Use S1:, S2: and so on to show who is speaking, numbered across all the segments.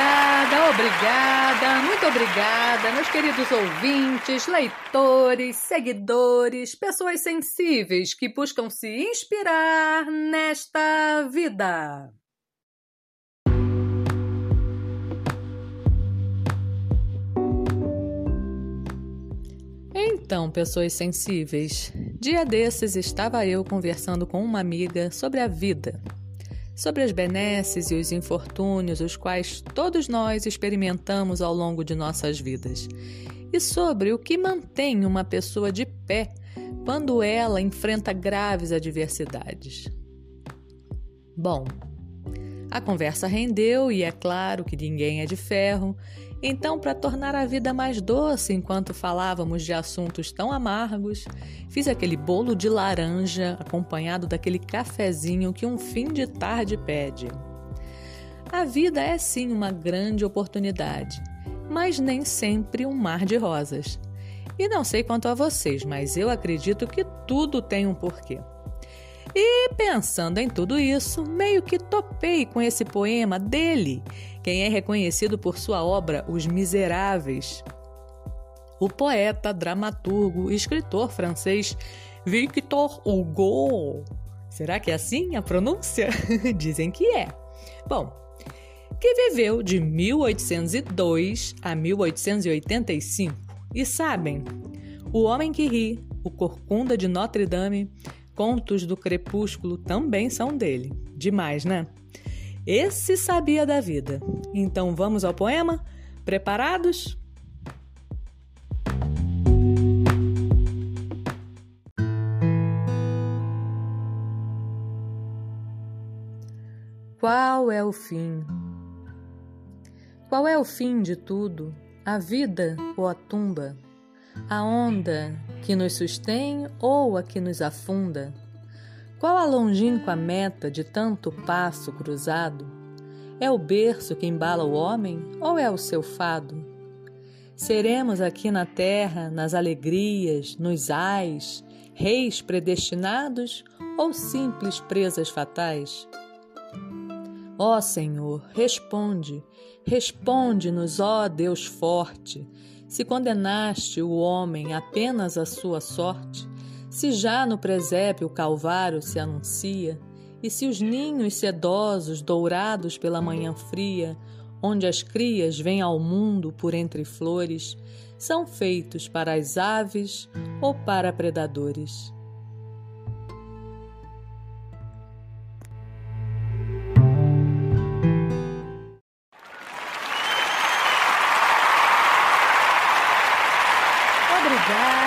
S1: Obrigada, obrigada, muito obrigada, meus queridos ouvintes, leitores, seguidores, pessoas sensíveis que buscam se inspirar nesta vida. Então, pessoas sensíveis, dia desses estava eu conversando com uma amiga sobre a vida, sobre as benesses e os infortúnios os quais todos nós experimentamos ao longo de nossas vidas, e sobre o que mantém uma pessoa de pé quando ela enfrenta graves adversidades. Bom, a conversa rendeu e é claro que ninguém é de ferro então, para tornar a vida mais doce enquanto falávamos de assuntos tão amargos, fiz aquele bolo de laranja acompanhado daquele cafezinho que um fim de tarde pede. A vida é sim uma grande oportunidade, mas nem sempre um mar de rosas. E não sei quanto a vocês, mas eu acredito que tudo tem um porquê. E pensando em tudo isso, meio que topei com esse poema dele, quem é reconhecido por sua obra Os Miseráveis. O poeta, dramaturgo escritor francês Victor Hugo. Será que é assim a pronúncia? Dizem que é. Bom, que viveu de 1802 a 1885. E sabem, O Homem que Ri, O Corcunda de Notre Dame, Contos do Crepúsculo também são dele. Demais, né? Esse sabia da vida. Então vamos ao poema? Preparados? Qual é o fim? Qual é o fim de tudo? A vida ou a tumba? A onda que nos sustém ou a que nos afunda? Qual a longínqua meta de tanto passo cruzado? É o berço que embala o homem ou é o seu fado? Seremos aqui na terra, nas alegrias, nos ais, reis predestinados ou simples presas fatais? Ó Senhor, responde, responde-nos, ó Deus forte, se condenaste o homem apenas à sua sorte, se já no presépio o Calvário se anuncia, e se os ninhos sedosos, dourados pela manhã fria, onde as crias vêm ao mundo por entre flores, são feitos para as aves ou para predadores.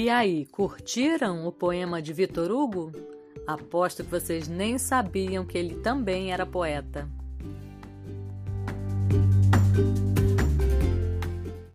S1: E aí, curtiram o poema de Vitor Hugo? Aposto que vocês nem sabiam que ele também era poeta.